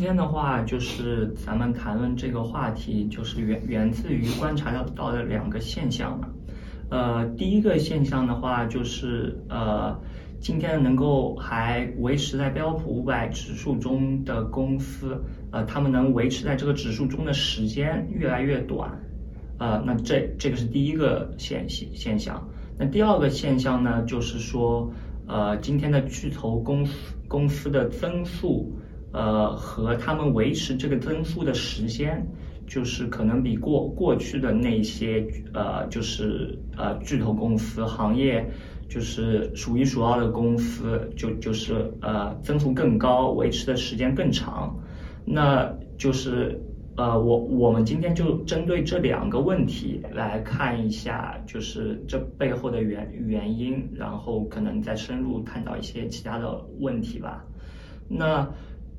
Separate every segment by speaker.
Speaker 1: 今天的话，就是咱们谈论这个话题，就是源源自于观察到的两个现象嘛。呃，第一个现象的话，就是呃，今天能够还维持在标普五百指数中的公司，呃，他们能维持在这个指数中的时间越来越短。呃，那这这个是第一个现现现象。那第二个现象呢，就是说，呃，今天的巨头公司公司的增速。呃，和他们维持这个增速的时间，就是可能比过过去的那些呃，就是呃巨头公司行业，就是数一数二的公司，就就是呃增速更高，维持的时间更长。那就是呃，我我们今天就针对这两个问题来看一下，就是这背后的原原因，然后可能再深入探讨一些其他的问题吧。那。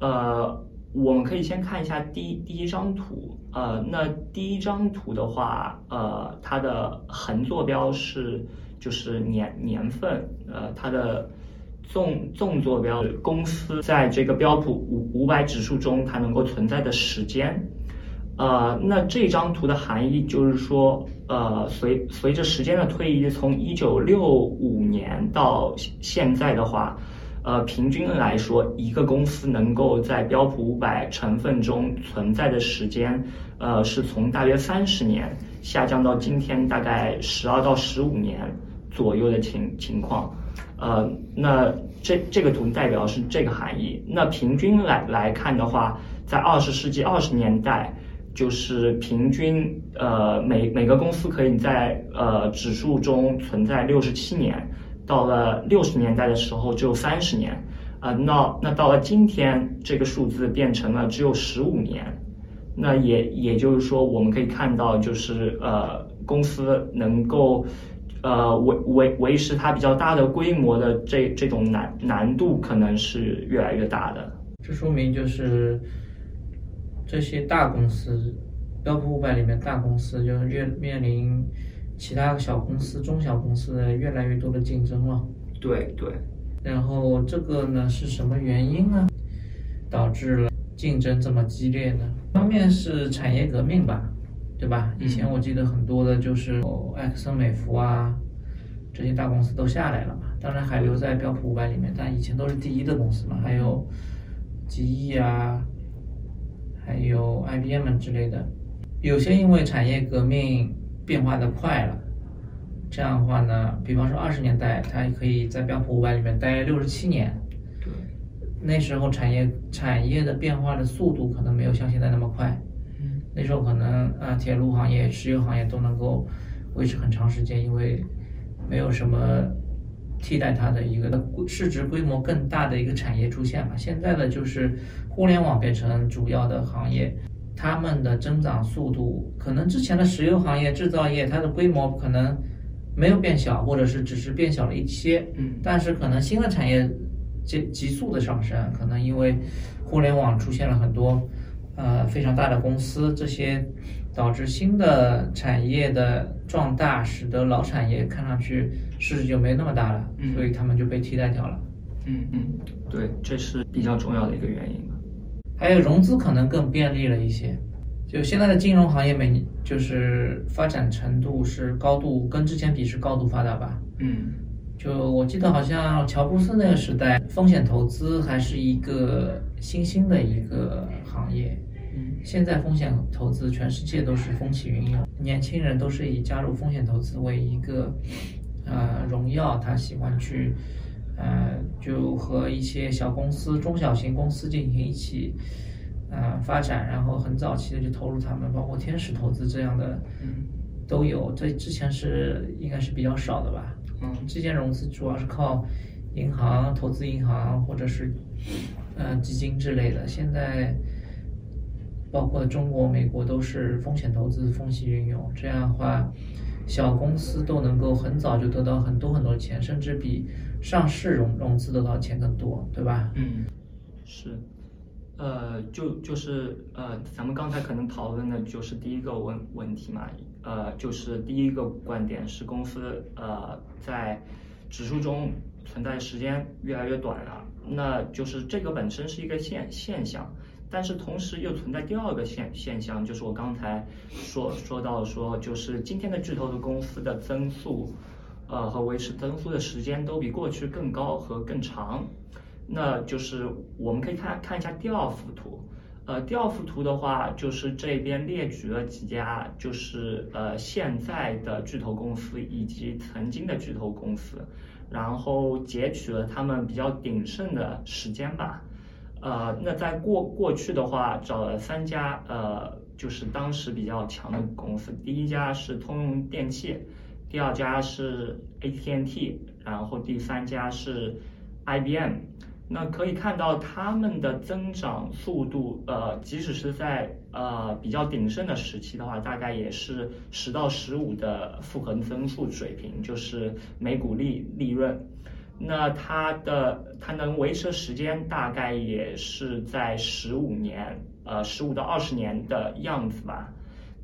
Speaker 1: 呃，我们可以先看一下第第一张图。呃，那第一张图的话，呃，它的横坐标是就是年年份，呃，它的纵纵坐标公司在这个标普五五百指数中它能够存在的时间。呃，那这张图的含义就是说，呃，随随着时间的推移，从一九六五年到现在的话。呃，平均来说，一个公司能够在标普五百成分中存在的时间，呃，是从大约三十年下降到今天大概十二到十五年左右的情情况。呃，那这这个图代表是这个含义。那平均来来看的话，在二十世纪二十年代，就是平均呃每每个公司可以在呃指数中存在六十七年。到了六十年代的时候，只有三十年，啊，那那到了今天，这个数字变成了只有十五年，那也也就是说，我们可以看到，就是呃，公司能够呃维维维持它比较大的规模的这这种难难度，可能是越来越大的。
Speaker 2: 这说明就是这些大公司，标普五百里面大公司，就是越面临。其他小公司、中小公司的越来越多的竞争了，
Speaker 1: 对对。
Speaker 2: 然后这个呢是什么原因呢？导致了竞争这么激烈呢？一方面是产业革命吧，对吧？以前我记得很多的就是埃克森美孚啊，这些大公司都下来了嘛。当然还留在标普五百里面，但以前都是第一的公司嘛。还有 GE 啊，还有 IBM 之类的，有些因为产业革命。变化的快了，这样的话呢，比方说二十年代，它可以在标普五百里面待六十七年。
Speaker 1: 对，
Speaker 2: 那时候产业产业的变化的速度可能没有像现在那么快。
Speaker 1: 嗯，
Speaker 2: 那时候可能啊，铁路行业、石油行业都能够维持很长时间，因为没有什么替代它的一个市值规模更大的一个产业出现嘛。现在的就是互联网变成主要的行业。他们的增长速度可能之前的石油行业、制造业，它的规模可能没有变小，或者是只是变小了一些。
Speaker 1: 嗯，
Speaker 2: 但是可能新的产业急急速的上升，可能因为互联网出现了很多呃非常大的公司，这些导致新的产业的壮大，使得老产业看上去市值就没那么大了，所以他们就被替代掉了。
Speaker 1: 嗯嗯，对，这是比较重要的一个原因。
Speaker 2: 还有融资可能更便利了一些，就现在的金融行业每年就是发展程度是高度跟之前比是高度发达吧？
Speaker 1: 嗯，
Speaker 2: 就我记得好像乔布斯那个时代，风险投资还是一个新兴的一个行业。
Speaker 1: 嗯，
Speaker 2: 现在风险投资全世界都是风起云涌，年轻人都是以加入风险投资为一个呃荣耀，他喜欢去。呃，就和一些小公司、中小型公司进行一起呃发展，然后很早期的就投入他们，包括天使投资这样的，
Speaker 1: 嗯，
Speaker 2: 都有。这之前是应该是比较少的吧？
Speaker 1: 嗯，
Speaker 2: 之前融资主要是靠银行、投资银行或者是呃基金之类的。现在包括中国、美国都是风险投资风险运用，这样的话。小公司都能够很早就得到很多很多钱，甚至比上市融融资得到钱更多，对吧？
Speaker 1: 嗯，是，呃，就就是呃，咱们刚才可能讨论的就是第一个问问题嘛，呃，就是第一个观点是公司呃在指数中存在时间越来越短了，那就是这个本身是一个现现象，但是同时又存在第二个现现象，就是我刚才说说到说，就是今天的巨头的公司的增速，呃和维持增速的时间都比过去更高和更长。那就是我们可以看看一下第二幅图，呃，第二幅图的话，就是这边列举了几家，就是呃现在的巨头公司以及曾经的巨头公司，然后截取了他们比较鼎盛的时间吧。呃，那在过过去的话，找了三家，呃，就是当时比较强的公司。第一家是通用电气，第二家是 AT&T，然后第三家是 IBM。那可以看到他们的增长速度，呃，即使是在呃比较鼎盛的时期的话，大概也是十到十五的复合增速水平，就是每股利利润。那它的它能维持的时间大概也是在十五年，呃，十五到二十年的样子吧。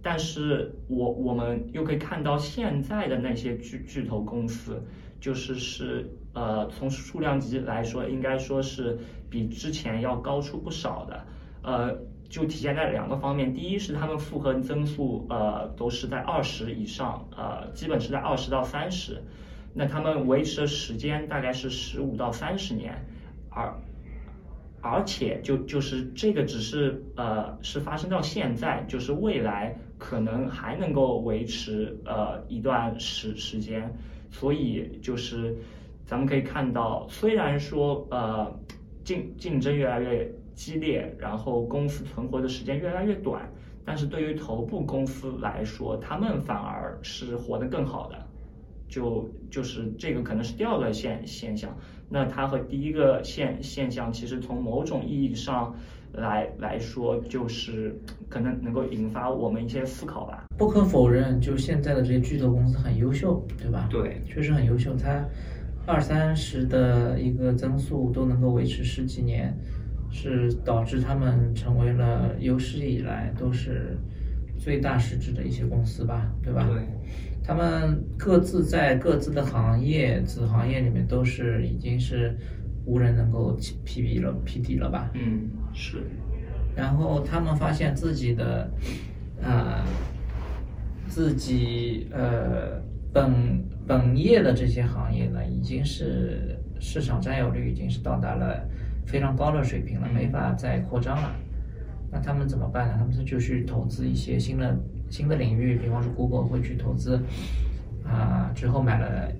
Speaker 1: 但是我我们又可以看到现在的那些巨巨头公司，就是是呃从数量级来说，应该说是比之前要高出不少的。呃，就体现在两个方面，第一是他们复合增速呃都是在二十以上，呃，基本是在二十到三十。那他们维持的时间大概是十五到三十年，而而且就就是这个只是呃是发生到现在，就是未来可能还能够维持呃一段时时间，所以就是咱们可以看到，虽然说呃竞竞争越来越激烈，然后公司存活的时间越来越短，但是对于头部公司来说，他们反而是活得更好的。就就是这个可能是第二个现现象，那它和第一个现现象其实从某种意义上来来说，就是可能能够引发我们一些思考吧。
Speaker 2: 不可否认，就现在的这些巨头公司很优秀，对吧？
Speaker 1: 对，
Speaker 2: 确实很优秀。它二三十的一个增速都能够维持十几年，是导致他们成为了有史以来都是最大市值的一些公司吧，对吧？
Speaker 1: 对。
Speaker 2: 他们各自在各自的行业子行业里面都是已经是无人能够匹敌了匹敌了吧？
Speaker 1: 嗯，是。
Speaker 2: 然后他们发现自己的啊自己呃本本业的这些行业呢，已经是市场占有率已经是到达了非常高的水平了，没法再扩张了。那他们怎么办呢？他们就去投资一些新的。新的领域，比方说 Google 会去投资，啊，之后买了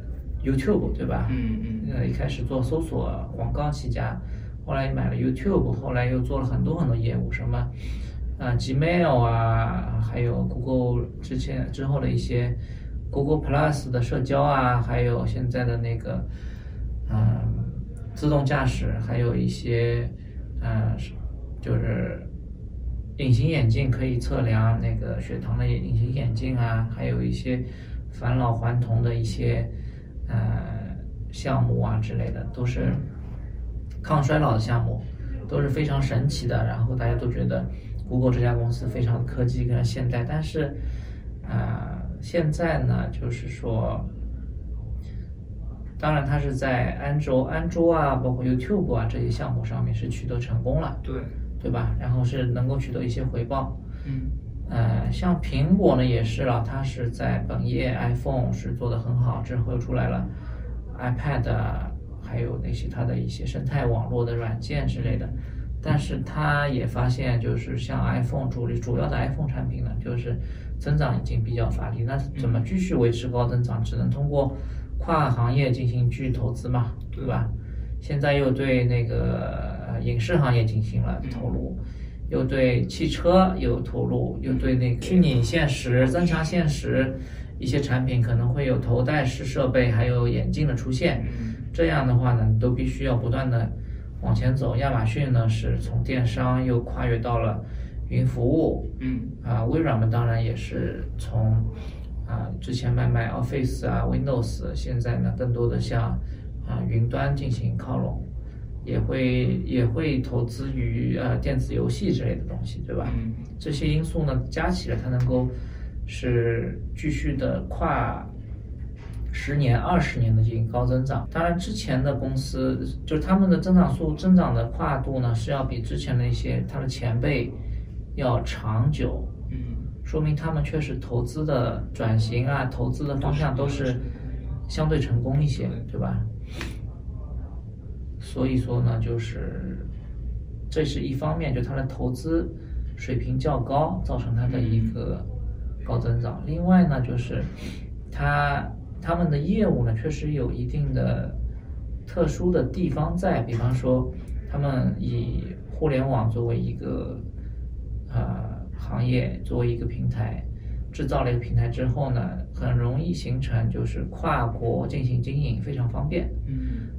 Speaker 2: YouTube，对吧？
Speaker 1: 嗯
Speaker 2: 嗯。呃，一开始做搜索广告起家，后来买了 YouTube，后来又做了很多很多业务，什么啊 Gmail 啊，还有 Google 之前之后的一些 Google Plus 的社交啊，还有现在的那个嗯自动驾驶，还有一些嗯就是。隐形眼镜可以测量那个血糖的隐形眼镜啊，还有一些返老还童的一些呃项目啊之类的，都是抗衰老的项目，都是非常神奇的。然后大家都觉得 Google 这家公司非常科技跟现代，但是啊现在呢，就是说，当然它是在安卓、安卓啊，包括 YouTube 啊这些项目上面是取得成功了。
Speaker 1: 对。
Speaker 2: 对吧？然后是能够取得一些回报。
Speaker 1: 嗯，
Speaker 2: 呃，像苹果呢也是了，它是在本业 iPhone 是做的很好，之后又出来了 iPad，还有那些它的一些生态网络的软件之类的。但是它也发现，就是像 iPhone 主力主要的 iPhone 产品呢，就是增长已经比较乏力。那怎么继续维持高增长？只能通过跨行业进行继续投资嘛，对吧？现在又对那个。影视行业进行了投入，又对汽车有投入，又对那个虚拟现实、增强现实一些产品可能会有头戴式设备，还有眼镜的出现。这样的话呢，都必须要不断的往前走。亚马逊呢是从电商又跨越到了云服务，
Speaker 1: 嗯
Speaker 2: 啊，微软们当然也是从啊之前卖卖 Office 啊 Windows，现在呢更多的向啊云端进行靠拢。也会也会投资于呃电子游戏之类的东西，对吧？这些因素呢加起来，它能够是继续的跨十年、二十年的进行高增长。当然，之前的公司就是他们的增长速、增长的跨度呢，是要比之前的一些他的前辈要长久。
Speaker 1: 嗯，
Speaker 2: 说明他们确实投资的转型啊，投资的方向都是相对成功一些，对吧？所以说呢，就是这是一方面，就它的投资水平较高，造成它的一个高增长。另外呢，就是它他们的业务呢，确实有一定的特殊的地方在，比方说，他们以互联网作为一个呃行业，作为一个平台。制造了一个平台之后呢，很容易形成就是跨国进行经营非常方便。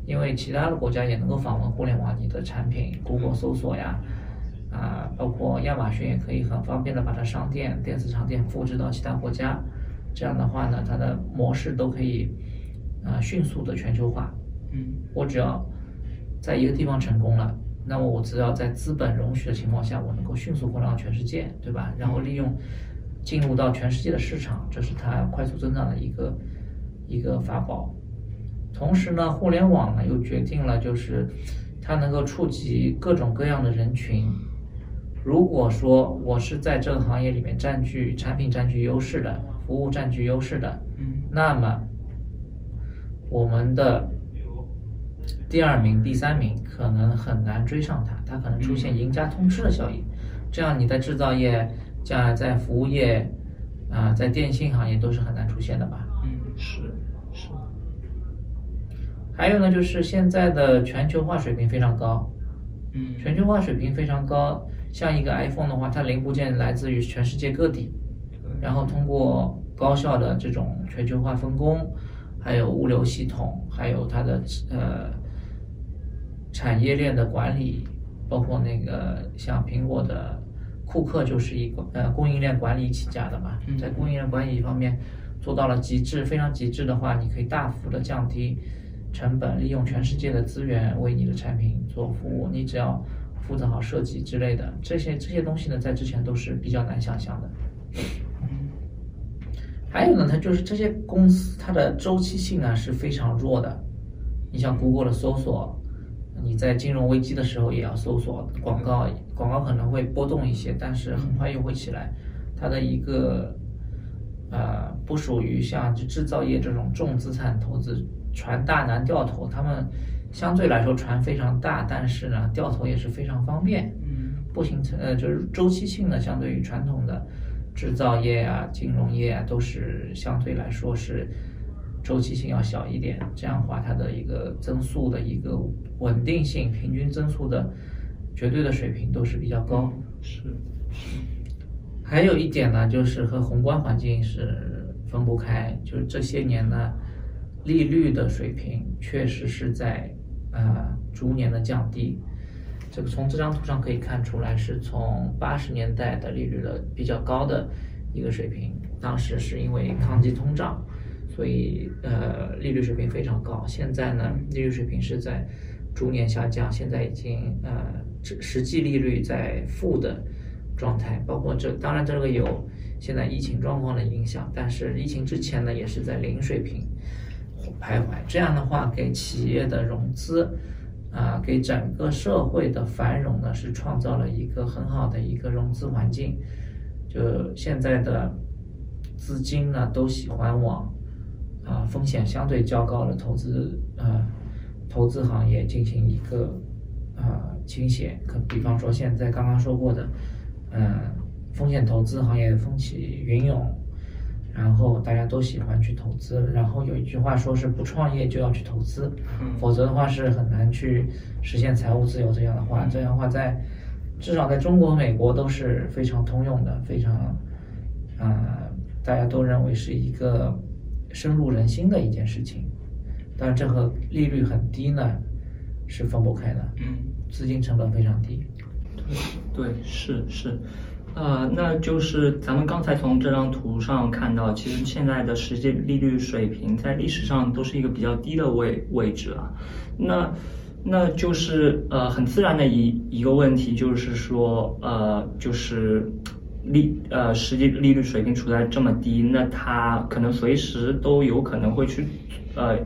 Speaker 2: 因为其他的国家也能够访问互联网你的产品，Google 搜索呀，啊，包括亚马逊也可以很方便的把它商店、电子商店复制到其他国家。这样的话呢，它的模式都可以啊迅速的全球化。
Speaker 1: 嗯，
Speaker 2: 我只要在一个地方成功了，那么我只要在资本容许的情况下，我能够迅速扩张全世界，对吧？然后利用。进入到全世界的市场，这是它快速增长的一个一个法宝。同时呢，互联网呢又决定了，就是它能够触及各种各样的人群。如果说我是在这个行业里面占据产品占据优势的，服务占据优势的，
Speaker 1: 嗯，
Speaker 2: 那么我们的第二名、第三名可能很难追上它，它可能出现赢家通吃的效应。这样你在制造业。像在服务业，啊，在电信行业都是很难出现的吧？
Speaker 1: 嗯，是是。
Speaker 2: 还有呢，就是现在的全球化水平非常高。
Speaker 1: 嗯，
Speaker 2: 全球化水平非常高，像一个 iPhone 的话，它零部件来自于全世界各地，然后通过高效的这种全球化分工，还有物流系统，还有它的呃产业链的管理，包括那个像苹果的。库克就是一个呃供应链管理起家的嘛，在供应链管理方面做到了极致，非常极致的话，你可以大幅的降低成本，利用全世界的资源为你的产品做服务。你只要负责好设计之类的这些这些东西呢，在之前都是比较难想象的。还有呢，它就是这些公司它的周期性呢是非常弱的。你像 Google 的搜索。你在金融危机的时候也要搜索广告，广告可能会波动一些，但是很快又会起来。它的一个呃，不属于像制造业这种重资产投资，船大难掉头。他们相对来说船非常大，但是呢掉头也是非常方便。
Speaker 1: 嗯，
Speaker 2: 不形成呃就是周期性呢，相对于传统的制造业啊、金融业啊，都是相对来说是。周期性要小一点，这样的话，它的一个增速的一个稳定性、平均增速的绝对的水平都是比较高。
Speaker 1: 是。
Speaker 2: 还有一点呢，就是和宏观环境是分不开，就是这些年呢，利率的水平确实是在呃逐年的降低。这个从这张图上可以看出来，是从八十年代的利率的比较高的一个水平，当时是因为抗击通胀。所以，呃，利率水平非常高。现在呢，利率水平是在逐年下降，现在已经呃，实实际利率在负的状态。包括这，当然这个有现在疫情状况的影响，但是疫情之前呢，也是在零水平徘徊。这样的话，给企业的融资啊，给整个社会的繁荣呢，是创造了一个很好的一个融资环境。就现在的资金呢，都喜欢往。啊，风险相对较高的投资啊，投资行业进行一个啊倾斜。可比方说，现在刚刚说过的，嗯，风险投资行业风起云涌，然后大家都喜欢去投资。然后有一句话说是不创业就要去投资，否则的话是很难去实现财务自由。这样的话，这样的话在至少在中国、美国都是非常通用的，非常啊，大家都认为是一个。深入人心的一件事情，但这和利率很低呢，是分不开的。
Speaker 1: 嗯，
Speaker 2: 资金成本非常低。
Speaker 1: 对，是是，呃，那就是咱们刚才从这张图上看到，其实现在的实际利率水平在历史上都是一个比较低的位位置啊。那那就是呃很自然的一一个问题，就是说呃就是利呃实际利率水平处在这么低，那它可能随时都有可能会去呃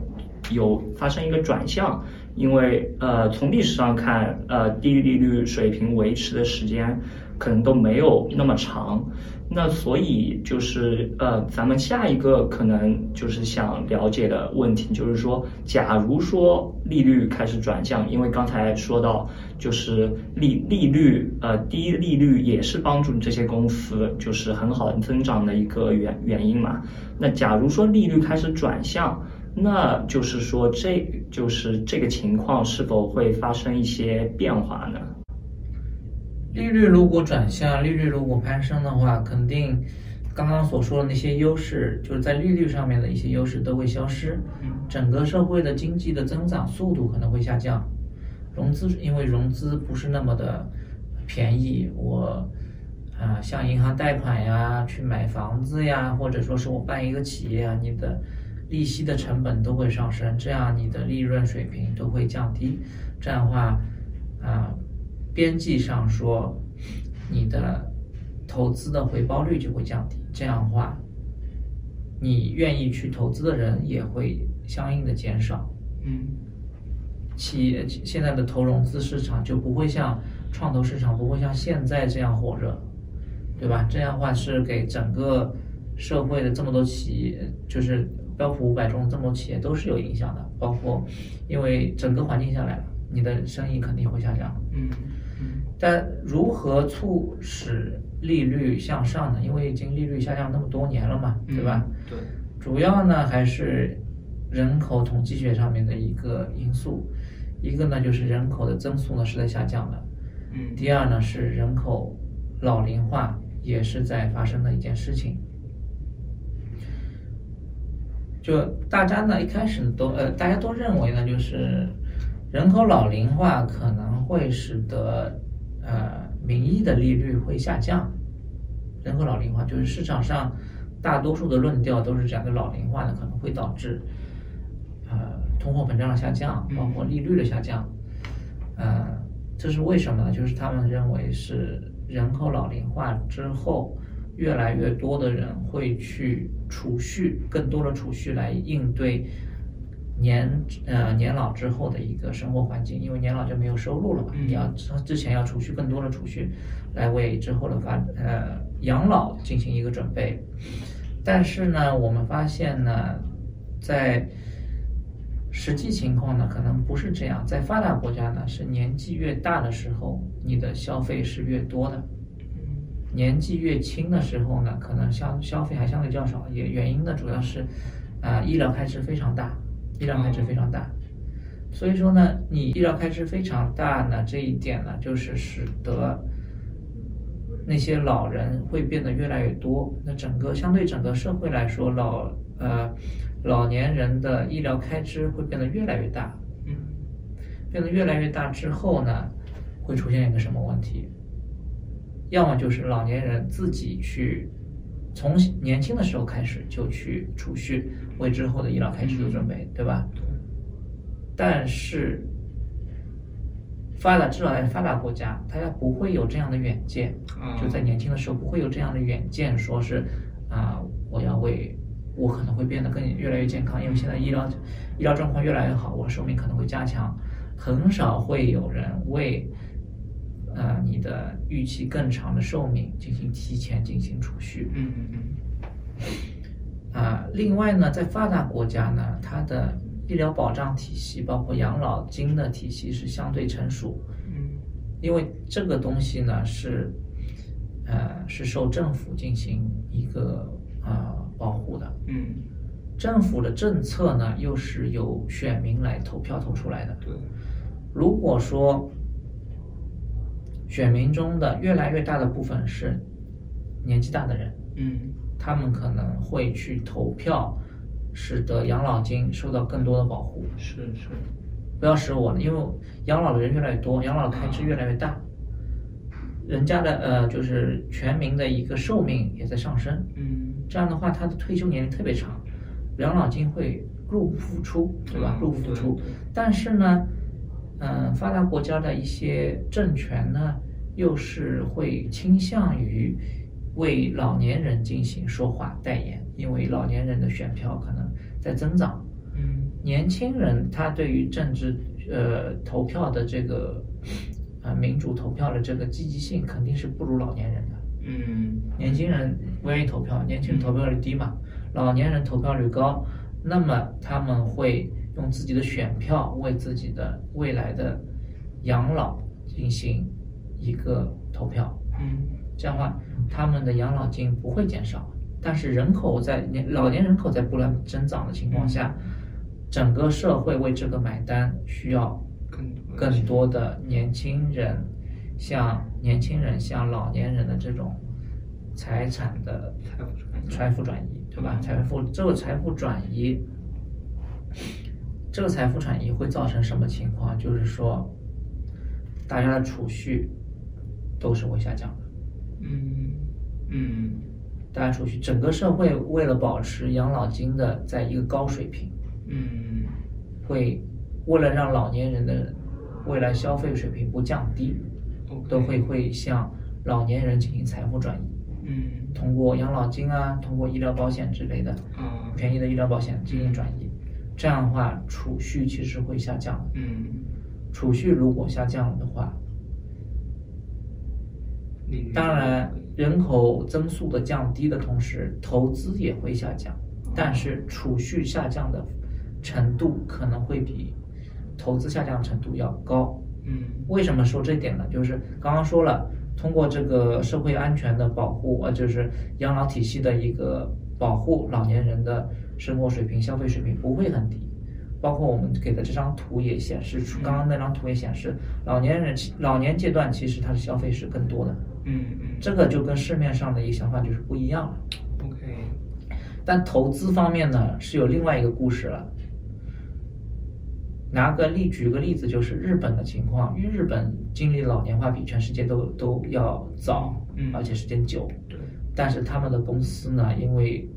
Speaker 1: 有发生一个转向，因为呃从历史上看，呃低利率水平维持的时间可能都没有那么长。那所以就是呃，咱们下一个可能就是想了解的问题，就是说，假如说利率开始转向，因为刚才说到，就是利利率呃低利率也是帮助这些公司就是很好的增长的一个原原因嘛。那假如说利率开始转向，那就是说这就是这个情况是否会发生一些变化呢？
Speaker 2: 利率如果转向，利率如果攀升的话，肯定刚刚所说的那些优势，就是在利率上面的一些优势都会消失，整个社会的经济的增长速度可能会下降，融资因为融资不是那么的便宜，我啊向银行贷款呀，去买房子呀，或者说是我办一个企业啊，你的利息的成本都会上升，这样你的利润水平都会降低，这样的话啊。边际上说，你的投资的回报率就会降低，这样的话，你愿意去投资的人也会相应的减少。
Speaker 1: 嗯，
Speaker 2: 企业现在的投融资市场就不会像创投市场不会像现在这样火热，对吧？这样的话是给整个社会的这么多企业，就是标普五百中这么多企业都是有影响的，包括因为整个环境下来了，你的生意肯定会下降。
Speaker 1: 嗯。
Speaker 2: 但如何促使利率向上呢？因为已经利率下降那么多年了嘛，对吧？
Speaker 1: 对。
Speaker 2: 主要呢还是人口统计学上面的一个因素，一个呢就是人口的增速呢是在下降的，
Speaker 1: 嗯。
Speaker 2: 第二呢是人口老龄化也是在发生的一件事情。就大家呢一开始都呃大家都认为呢就是人口老龄化可能会使得。呃，名义的利率会下降，人口老龄化就是市场上大多数的论调都是讲的老龄化呢可能会导致呃通货膨胀的下降，包括利率的下降。呃，这是为什么呢？就是他们认为是人口老龄化之后，越来越多的人会去储蓄，更多的储蓄来应对。年呃年老之后的一个生活环境，因为年老就没有收入了嘛，你要之前要储蓄更多的储蓄，来为之后的发呃养老进行一个准备。但是呢，我们发现呢，在实际情况呢，可能不是这样。在发达国家呢，是年纪越大的时候，你的消费是越多的；年纪越轻的时候呢，可能消消费还相对较少。也原因呢，主要是啊医疗开支非常大。医疗开支非常大，所以说呢，你医疗开支非常大呢，这一点呢，就是使得那些老人会变得越来越多。那整个相对整个社会来说，老呃老年人的医疗开支会变得越来越大。
Speaker 1: 嗯，
Speaker 2: 变得越来越大之后呢，会出现一个什么问题？要么就是老年人自己去。从年轻的时候开始就去储蓄，为之后的医疗开支做准备，对吧？但是，发达至少在发达国家，大家不会有这样的远见，就在年轻的时候不会有这样的远见，说是啊，我要为我可能会变得更越来越健康，因为现在医疗医疗状况越来越好，我寿命可能会加强，很少会有人为。呃，你的预期更长的寿命进行提前进行储蓄。
Speaker 1: 嗯嗯嗯。
Speaker 2: 啊，另外呢，在发达国家呢，它的医疗保障体系，包括养老金的体系是相对成熟。
Speaker 1: 嗯。
Speaker 2: 因为这个东西呢是，呃，是受政府进行一个啊保护的。
Speaker 1: 嗯。
Speaker 2: 政府的政策呢，又是由选民来投票投出来的。
Speaker 1: 对。
Speaker 2: 如果说。选民中的越来越大的部分是年纪大的人，
Speaker 1: 嗯，
Speaker 2: 他们可能会去投票，使得养老金受到更多的保护。
Speaker 1: 是是，
Speaker 2: 不要使我，因为养老的人越来越多，养老的开支越来越大，人家的呃就是全民的一个寿命也在上升，
Speaker 1: 嗯，
Speaker 2: 这样的话他的退休年龄特别长，养老金会入不敷出，对吧？入不敷出，但是呢。嗯，发达国家的一些政权呢，又是会倾向于为老年人进行说话代言，因为老年人的选票可能在增长。
Speaker 1: 嗯
Speaker 2: 年轻人他对于政治呃投票的这个啊民主投票的这个积极性肯定是不如老年人的。
Speaker 1: 嗯
Speaker 2: 年轻人不愿意投票，年轻人投票率低嘛，老年人投票率高，那么他们会用自己的选票为自己的未来的养老进行一个投票，
Speaker 1: 嗯。
Speaker 2: 这样的话，他们的养老金不会减少，但是人口在年老年人口在不断增长的情况下，整个社会为这个买单，需要
Speaker 1: 更多
Speaker 2: 更多的年轻人，像年轻人像老年人的这种财产的
Speaker 1: 财富转移
Speaker 2: 对吧？
Speaker 1: 嗯。
Speaker 2: 财富这个财富转移，这个财富转移会造成什么情况？就是说，大家的储蓄都是会下降的。
Speaker 1: 嗯嗯
Speaker 2: 大家储蓄，整个社会为了保持养老金的在一个高水平，
Speaker 1: 嗯
Speaker 2: 会为了让老年人的未来消费水平不降低都会会向老年人进行财富转移，
Speaker 1: 嗯
Speaker 2: 通过养老金啊，通过医疗保险之类的
Speaker 1: 嗯
Speaker 2: 便宜的医疗保险进行转移。这样的话，储蓄其实会下降。
Speaker 1: 嗯，
Speaker 2: 储蓄如果下降了的话，当然人口增速的降低的同时，投资也会下降，但是储蓄下降的程度可能会比投资下降程度要高。
Speaker 1: 嗯
Speaker 2: 为什么说这点呢？就是刚刚说了，通过这个社会安全的保护，呃，就是养老体系的一个保护，老年人的生活水平、消费水平不会很低。包括我们给的这张图也显示出，刚刚那张图也显示，老年人其老年阶段其实他的消费是更多的，
Speaker 1: 嗯嗯
Speaker 2: 这个就跟市面上的一个想法就是不一样了。
Speaker 1: ，OK
Speaker 2: 但投资方面呢，是有另外一个故事了。拿个例，举个例子，就是日本的情况，因为日本经历老年化比全世界都都要早，
Speaker 1: 嗯
Speaker 2: 而且时间久。
Speaker 1: 对，
Speaker 2: 但是他们的公司呢，因为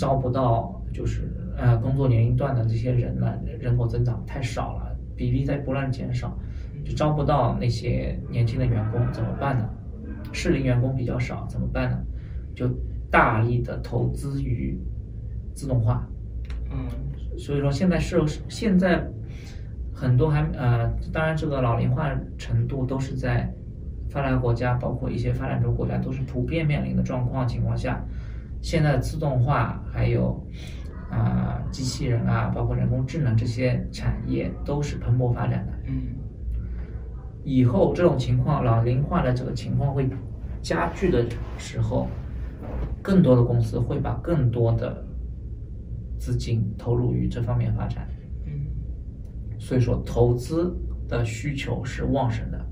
Speaker 2: 招不到就是呃工作年龄段的这些人呢，人口增长太少了，比例在不断减少，就招不到那些年轻的员工，怎么办呢？适龄员工比较少，怎么办呢？就大力的投资于自动化。
Speaker 1: 嗯
Speaker 2: 所以说现在是现在很多还呃，当然这个老龄化程度都是在发达国家，包括一些发展中国家都是普遍面临的状况情况下，现在的自动化还有啊、机器人啊，包括人工智能这些产业都是蓬勃发展的。
Speaker 1: 嗯
Speaker 2: 以后这种情况，老龄化的这个情况会加剧的时候，更多的公司会把更多的资金投入于这方面发展。
Speaker 1: 嗯
Speaker 2: 所以说，投资的需求是旺盛的，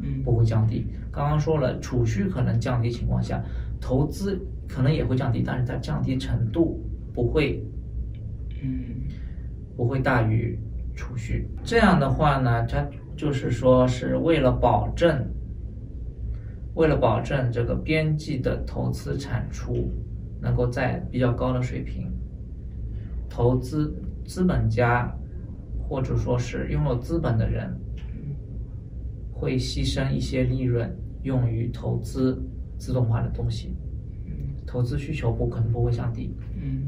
Speaker 1: 嗯
Speaker 2: 不会降低。刚刚说了，储蓄可能降低情况下，投资可能也会降低，但是它降低程度不会
Speaker 1: 嗯
Speaker 2: 不会大于储蓄。这样的话呢，它就是说是为了保证，为了保证这个边际的投资产出能够在比较高的水平，投资资本家或者说是拥有资本的人，会牺牲一些利润用于投资自动化的东西，投资需求不可能不会降低。
Speaker 1: 嗯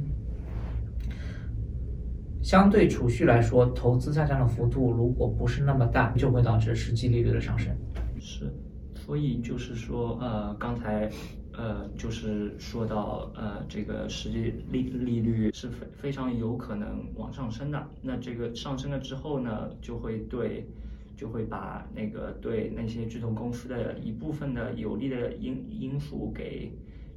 Speaker 2: 相对储蓄来说，投资下降的幅度如果不是那么大，就会导致实际利率的上升。
Speaker 1: 是，所以就是说，呃，刚才，呃，就是说到，呃，这个实际利利率是非非常有可能往上升的。那这个上升了之后呢，就会对，就会把那个对那些巨头公司的一部分的有利的因因素给。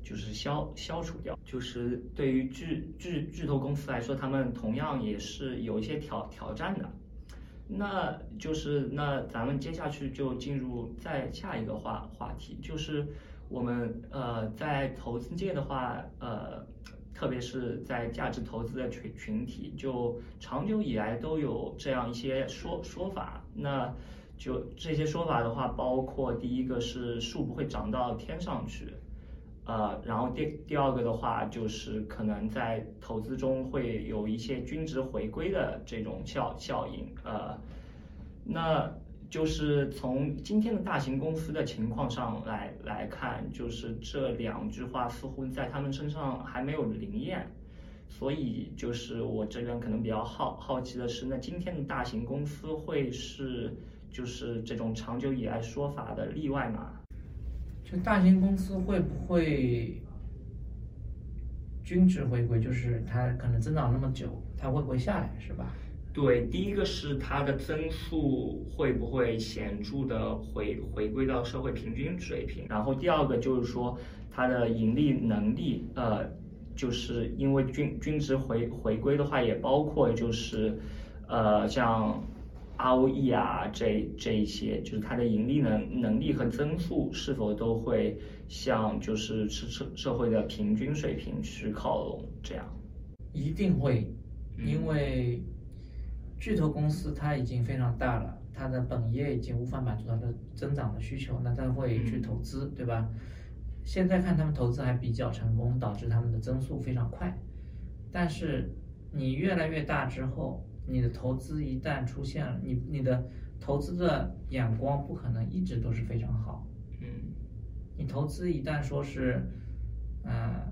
Speaker 1: 就是消消除掉，就是对于巨巨巨头公司来说，他们同样也是有一些挑挑战的。那就是那咱们接下去就进入再下一个话话题，就是我们呃在投资界的话，呃，特别是在价值投资的群群体，就长久以来都有这样一些说说法。那就这些说法的话，包括第一个是树不会长到天上去。呃，然后第第二个的话，就是可能在投资中会有一些均值回归的这种效效应，呃，那就是从今天的大型公司的情况上来来看，就是这两句话似乎在他们身上还没有灵验，所以就是我这边可能比较好好奇的是，那今天的大型公司会是就是这种长久以来说法的例外吗？
Speaker 2: 就大型公司会不会均值回归？就是它可能增长那么久，它会不会下来，是吧？
Speaker 1: 对，第一个是它的增速会不会显著的回回归到社会平均水平，然后第二个就是说它的盈利能力，呃，就是因为均均值回回归的话，也包括就是呃像 ROE 啊这这一些，就是它的盈利能能力和增速是否都会向就是社社社会的平均水平去靠拢，这样
Speaker 2: 一定会，因为。巨头公司它已经非常大了，它的本业已经无法满足它的增长的需求，那它会去投资，对吧？现在看他们投资还比较成功，导致他们的增速非常快。但是你越来越大之后，你的投资一旦出现了，你你的投资的眼光不可能一直都是非常好。
Speaker 1: 嗯，
Speaker 2: 你投资一旦说是，呃，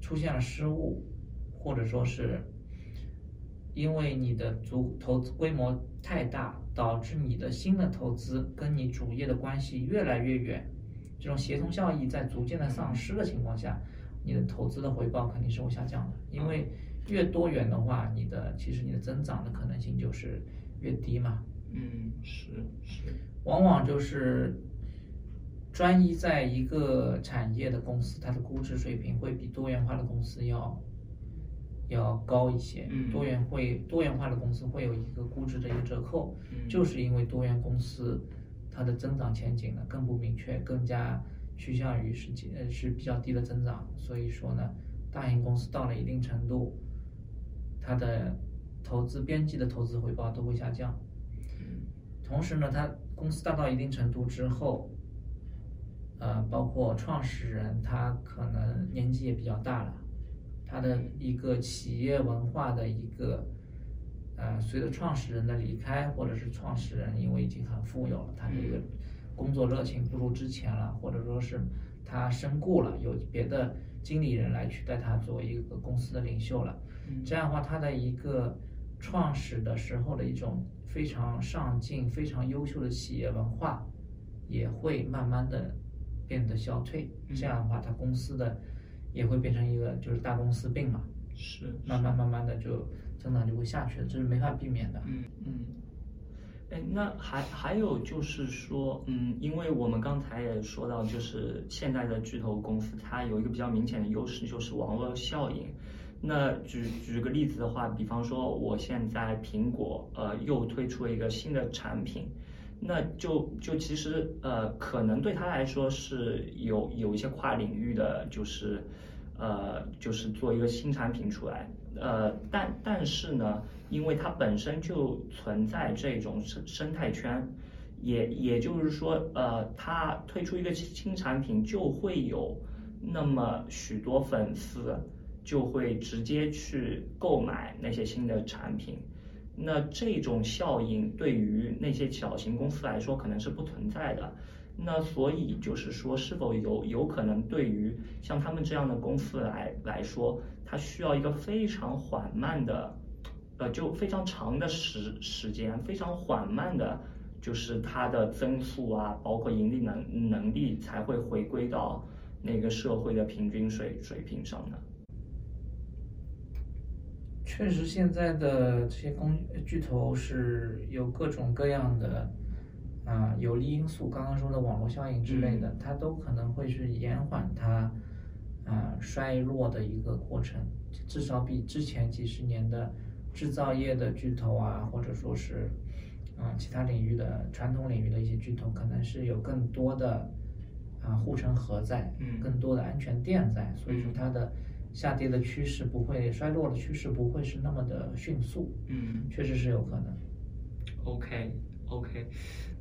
Speaker 2: 出现了失误，或者说是。因为你的足投资规模太大，导致你的新的投资跟你主业的关系越来越远，这种协同效益在逐渐的丧失的情况下，你的投资的回报肯定是会下降的。因为越多元的话，你的其实你的增长的可能性就是越低嘛。
Speaker 1: 嗯，是是。
Speaker 2: 往往就是专一在一个产业的公司，它的估值水平会比多元化的公司要。要高一些，嗯多元会多元化的公司会有一个估值的一个折扣，就是因为多元公司它的增长前景呢更不明确，更加趋向于是呃是比较低的增长，所以说呢，大型公司到了一定程度，它的投资边际的投资回报都会下降，同时呢，它公司大到一定程度之后，呃，包括创始人他可能年纪也比较大了。他的一个企业文化的一个，呃，随着创始人的离开，或者是创始人因为已经很富有了，他的一个工作热情不如之前了，或者说是他身故了，有别的经理人来取代他作为一个公司的领袖了。这样的话，它的一个创始的时候的一种非常上进、非常优秀的企业文化，也会慢慢的变得消退。这样的话，它公司的。也会变成一个就是大公司病嘛，
Speaker 1: 是
Speaker 2: 慢慢慢慢的就增长就会下去了，这是没法避免的。
Speaker 1: 嗯嗯，哎，那还还有就是说，嗯，因为我们刚才也说到，就是现在的巨头公司它有一个比较明显的优势，就是网络效应。那举举个例子的话，比方说我现在苹果呃又推出了一个新的产品。那就就其实呃，可能对他来说是有有一些跨领域的，就是呃，就是做一个新产品出来，呃，但但是呢，因为它本身就存在这种生生态圈，也也就是说，呃，它推出一个新产品就会有那么许多粉丝就会直接去购买那些新的产品。那这种效应对于那些小型公司来说可能是不存在的，那所以就是说，是否有有可能对于像他们这样的公司来来说，它需要一个非常缓慢的，呃，就非常长的时时间，非常缓慢的，就是它的增速啊，包括盈利能能力才会回归到那个社会的平均水水平上呢？
Speaker 2: 确实，现在的这些公巨头是有各种各样的啊有利因素，刚刚说的网络效应之类的，它都可能会是延缓它啊衰落的一个过程，至少比之前几十年的制造业的巨头啊，或者说是啊其他领域的传统领域的一些巨头，可能是有更多的啊护城河在，更多的安全垫在，所以说它的。下跌的趋势不会，衰落的趋势不会是那么的迅速，
Speaker 1: 嗯，
Speaker 2: 确实是有可能。
Speaker 1: OK，OK，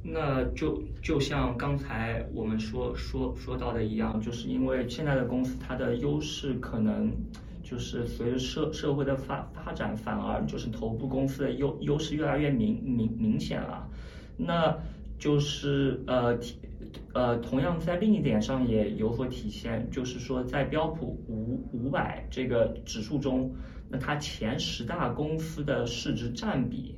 Speaker 1: 那就就像刚才我们说说说到的一样，就是因为现在的公司它的优势可能就是随着社社会的发发展，反而就是头部公司的优优势越来越明明明显了。那就是呃体呃同样在另一点上也有所体现，就是说在标普五五百这个指数中，那它前十大公司的市值占比。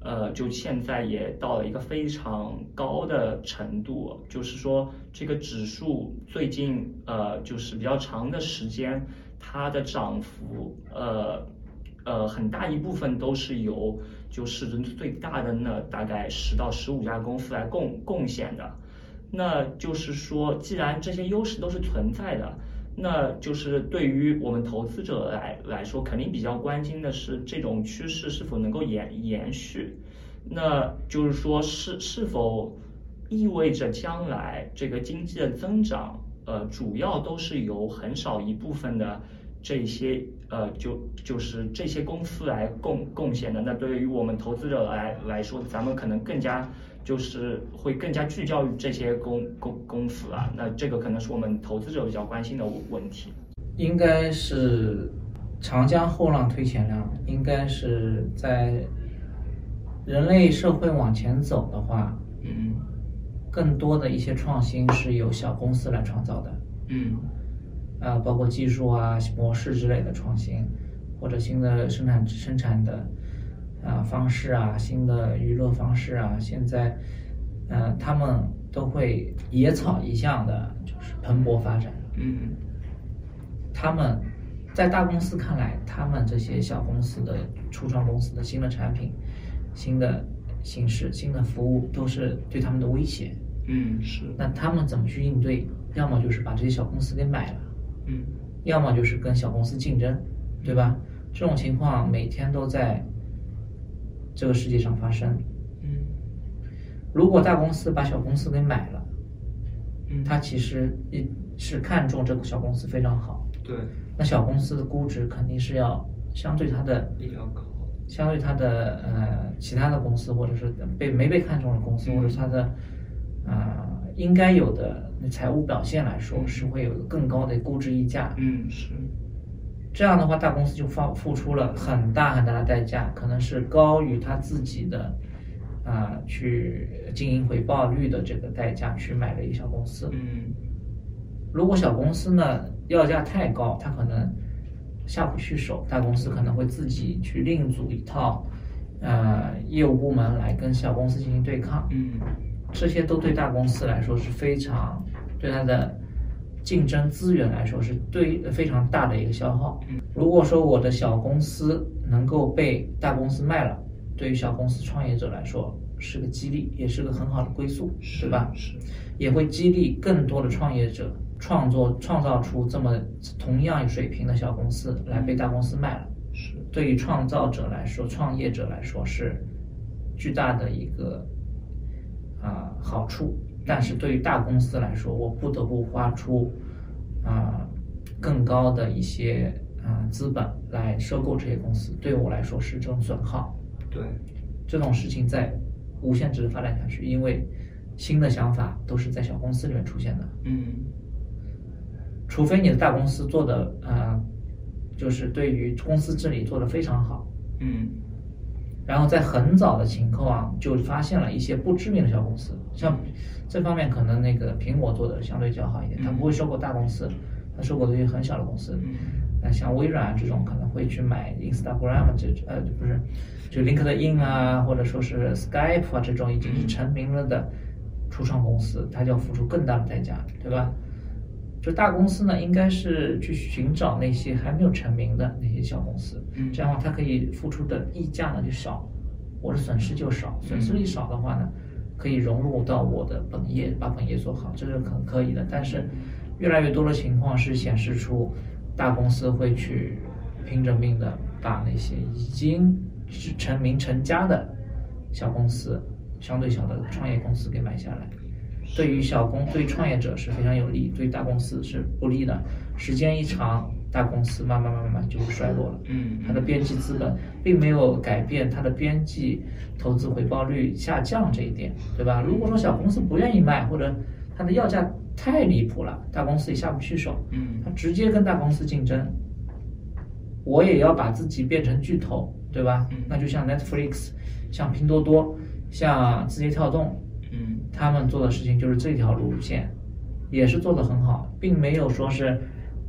Speaker 1: 呃，就现在也到了一个非常高的程度，就是说这个指数最近呃就是比较长的时间，它的涨幅呃呃很大一部分都是由就市值最大的那大概十到十五家公司来贡贡献的，那就是说既然这些优势都是存在的。那就是对于我们投资者来来说，肯定比较关心的是这种趋势是否能够延延续。那就是说，是是否意味着将来这个经济的增长，呃，主要都是由很少一部分的这些呃，就就是这些公司来贡贡献的。那对于我们投资者来来说，咱们可能更加。就是会更加聚焦于这些公公公司啊，那这个可能是我们投资者比较关心的问题。
Speaker 2: 应该是长江后浪推前浪，应该是在人类社会往前走的话，
Speaker 1: 嗯，
Speaker 2: 更多的一些创新是由小公司来创造的，
Speaker 1: 嗯，
Speaker 2: 啊，包括技术啊、模式之类的创新，或者新的生产生产的。啊，方式啊，新的娱乐方式啊，现在，呃，他们都会野草一样的，就是蓬勃发展。
Speaker 1: 嗯，
Speaker 2: 他们在大公司看来，他们这些小公司的初创公司的新的产品、新的形式、新的服务，都是对他们的威胁。
Speaker 1: 嗯，是。
Speaker 2: 那他们怎么去应对？要么就是把这些小公司给买了，
Speaker 1: 嗯，
Speaker 2: 要么就是跟小公司竞争，对吧？这种情况每天都在。这个世界上发生，
Speaker 1: 嗯，
Speaker 2: 如果大公司把小公司给买了，
Speaker 1: 嗯，
Speaker 2: 他其实也是看中这个小公司非常好，
Speaker 1: 对，
Speaker 2: 那小公司的估值肯定是要相对它的
Speaker 1: 比较高，
Speaker 2: 相对它的呃其他的公司或者是被没被看中的公司或者它的啊应该有的财务表现来说是会有更高的估值溢价，
Speaker 1: 嗯是。
Speaker 2: 这样的话，大公司就放付出了很大很大的代价，可能是高于他自己的啊去经营回报率的这个代价去买了一小公司。
Speaker 1: 嗯，
Speaker 2: 如果小公司呢要价太高，他可能下不去手，大公司可能会自己去另组一套呃业务部门来跟小公司进行对抗。
Speaker 1: 嗯，
Speaker 2: 这些都对大公司来说是非常对它的。竞争资源来说是对非常大的一个消耗。如果说我的小公司能够被大公司卖了，对于小公司创业者来说是个激励，也是个很好的归宿，对吧？
Speaker 1: 是，
Speaker 2: 也会激励更多的创业者创作创造出这么同样水平的小公司来被大公司卖了。
Speaker 1: 是，
Speaker 2: 对于创造者来说，创业者来说是巨大的一个啊好处。但是对于大公司来说，我不得不花出啊更高的一些啊资本来收购这些公司，对我来说是这种损耗。
Speaker 1: 对，
Speaker 2: 这种事情在无限制的发展下去，因为新的想法都是在小公司里面出现的。
Speaker 1: 嗯，
Speaker 2: 除非你的大公司做的啊，就是对于公司治理做的非常好。
Speaker 1: 嗯。
Speaker 2: 然后在很早的情况就发现了一些不知名的小公司，像这方面可能那个苹果做的相对较好一点，它不会收购大公司，它收购的一些很小的公司。那像微软这种可能会去买 Instagram 这呃不是，就 LinkedIn 啊，或者说是 Skype 啊这种已经是成名了的初创公司，它就要付出更大的代价，对吧？就大公司呢，应该是去寻找那些还没有成名的那些小公司，
Speaker 1: 嗯，
Speaker 2: 这样的话，它可以付出的溢价呢就少，我的损失就少，损失一少的话呢，可以融入到我的本业，把本业做好，这是很可以的。但是，越来越多的情况是显示出，大公司会去拼着命的把那些已经成名成家的小公司，相对小的创业公司给买下来。对于小公，对创业者是非常有利，对大公司是不利的。时间一长，大公司慢慢慢慢就会衰落了。
Speaker 1: 嗯，
Speaker 2: 它的边际资本并没有改变它的边际投资回报率下降这一点，对吧？如果说小公司不愿意卖，或者它的要价太离谱了，大公司也下不去手。
Speaker 1: 嗯，
Speaker 2: 它直接跟大公司竞争，我也要把自己变成巨头，对吧？那就像 Netflix，像拼多多。像字节跳动，
Speaker 1: 嗯
Speaker 2: 他们做的事情就是这条路线，也是做得很好，并没有说是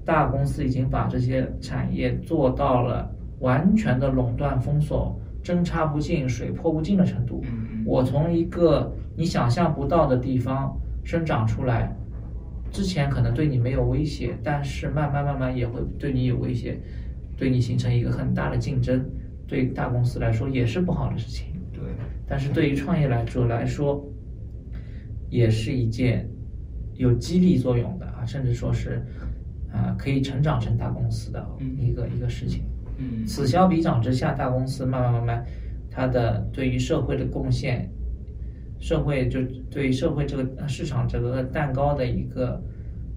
Speaker 2: 大公司已经把这些产业做到了完全的垄断封锁、针插不进、水泼不进的程度。
Speaker 1: 嗯
Speaker 2: 我从一个你想象不到的地方生长出来，之前可能对你没有威胁，但是慢慢慢慢也会对你有威胁，对你形成一个很大的竞争，对大公司来说也是不好的事情。
Speaker 1: 对，
Speaker 2: 但是对于创业来者来说，也是一件有激励作用的啊，甚至说是啊、可以成长成大公司的
Speaker 1: 嗯
Speaker 2: 一个、一个事情。
Speaker 1: 嗯
Speaker 2: 此消彼长之下，大公司慢慢慢慢，它的对于社会的贡献，社会就对于社会这个市场这个蛋糕的一个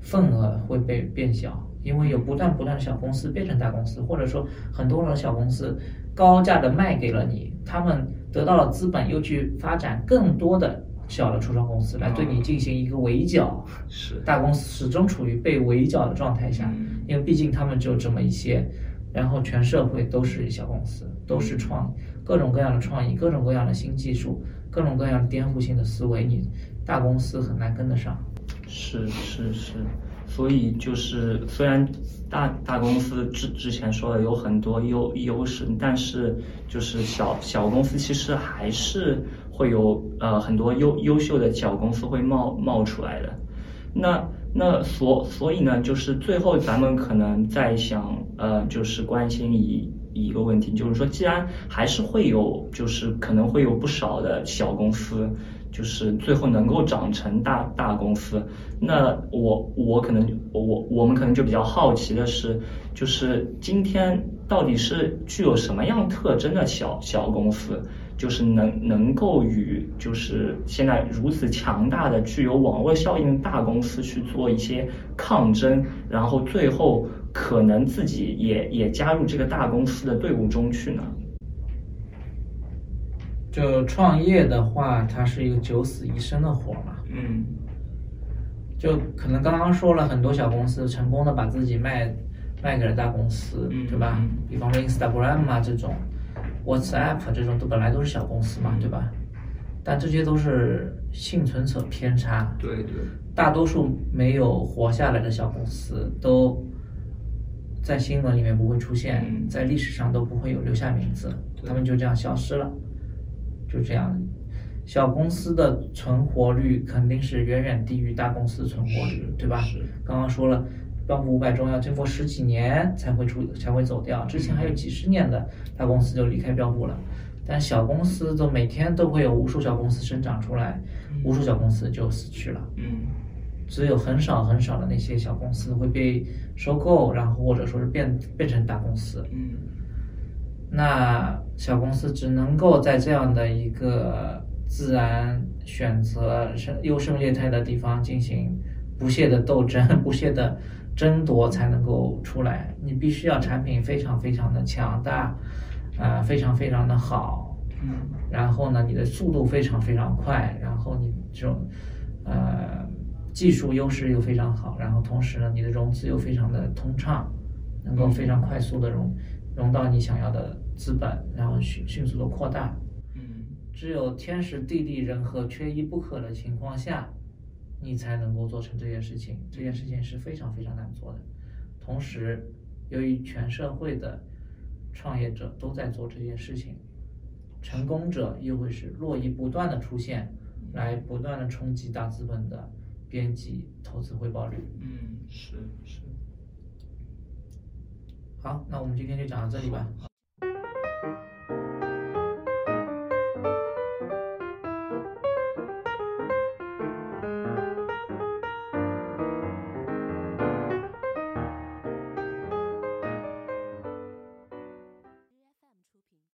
Speaker 2: 份额会被变小，因为有不断不断的小公司变成大公司，或者说很多的小公司高价的卖给了你，他们得到了资本，又去发展更多的小的初创公司来对你进行一个围剿。
Speaker 1: 是
Speaker 2: 大公司始终处于被围剿的状态下
Speaker 1: 嗯，
Speaker 2: 因为毕竟他们只有这么一些，然后全社会都是小公司，都是创各种各样的创意，各种各样的新技术，各种各样的颠覆性的思维，你大公司很难跟得上。
Speaker 1: 是是是，所以就是虽然大大公司之之前说的有很多优优势，但是就是小小公司其实还是会有呃很多优优秀的小公司会冒冒出来的。那那所所以呢，就是最后咱们可能在想，呃，就是关心一一个问题，就是说，既然还是会有，就是可能会有不少的小公司，就是最后能够长成大大公司，那我我可能我我们可能就比较好奇的是，就是今天到底是具有什么样特征的小小公司？就是能能够与就是现在如此强大的具有网络效应的大公司去做一些抗争，然后最后可能自己也也加入这个大公司的队伍中去呢？
Speaker 2: 就创业的话，它是一个九死一生的活嘛。
Speaker 1: 嗯
Speaker 2: 就可能刚刚说了很多小公司成功的把自己卖卖给了大公司，
Speaker 1: 嗯
Speaker 2: 对吧
Speaker 1: 嗯？
Speaker 2: 比方说 Instagram 啊这种，WhatsApp 这种都本来都是小公司
Speaker 1: 嗯
Speaker 2: 嘛，对吧？但这些都是幸存者偏差，
Speaker 1: 对对，
Speaker 2: 大多数没有活下来的小公司都在新闻里面不会出现，
Speaker 1: 嗯
Speaker 2: 在历史上都不会有留下名字，他们就这样消失了，就这样。小公司的存活率肯定是远远低于大公司存活率，对吧？
Speaker 1: 是
Speaker 2: 刚刚说了，标普五百中要经过十几年才会出才会走掉，之前还有几十年的大公司就离开标普了，但小公司都每天都会有无数小公司生长出来，无数小公司就死去了。
Speaker 1: 嗯
Speaker 2: 只有很少很少的那些小公司会被收购，然后或者说是变变成大公司。
Speaker 1: 嗯
Speaker 2: 那小公司只能够在这样的一个自然选择胜优胜劣汰的地方进行不懈的斗争、不懈的争夺，才能够出来。你必须要产品非常非常的强大，呃、非常非常的好，
Speaker 1: 嗯
Speaker 2: 然后呢，你的速度非常非常快，然后你这种呃技术优势又非常好，然后同时呢，你的融资又非常的通畅，能够非常快速的融融到你想要的资本，然后迅迅速的扩大。
Speaker 1: 嗯
Speaker 2: 只有天时地利人和缺一不可的情况下，你才能够做成这件事情。这件事情是非常非常难做的。同时，由于全社会的创业者都在做这件事情，成功者又会是络绎不断的出现，来不断的冲击大资本的边际投资回报率。
Speaker 1: 嗯，是是。
Speaker 2: 好，那我们今天就讲到这里吧。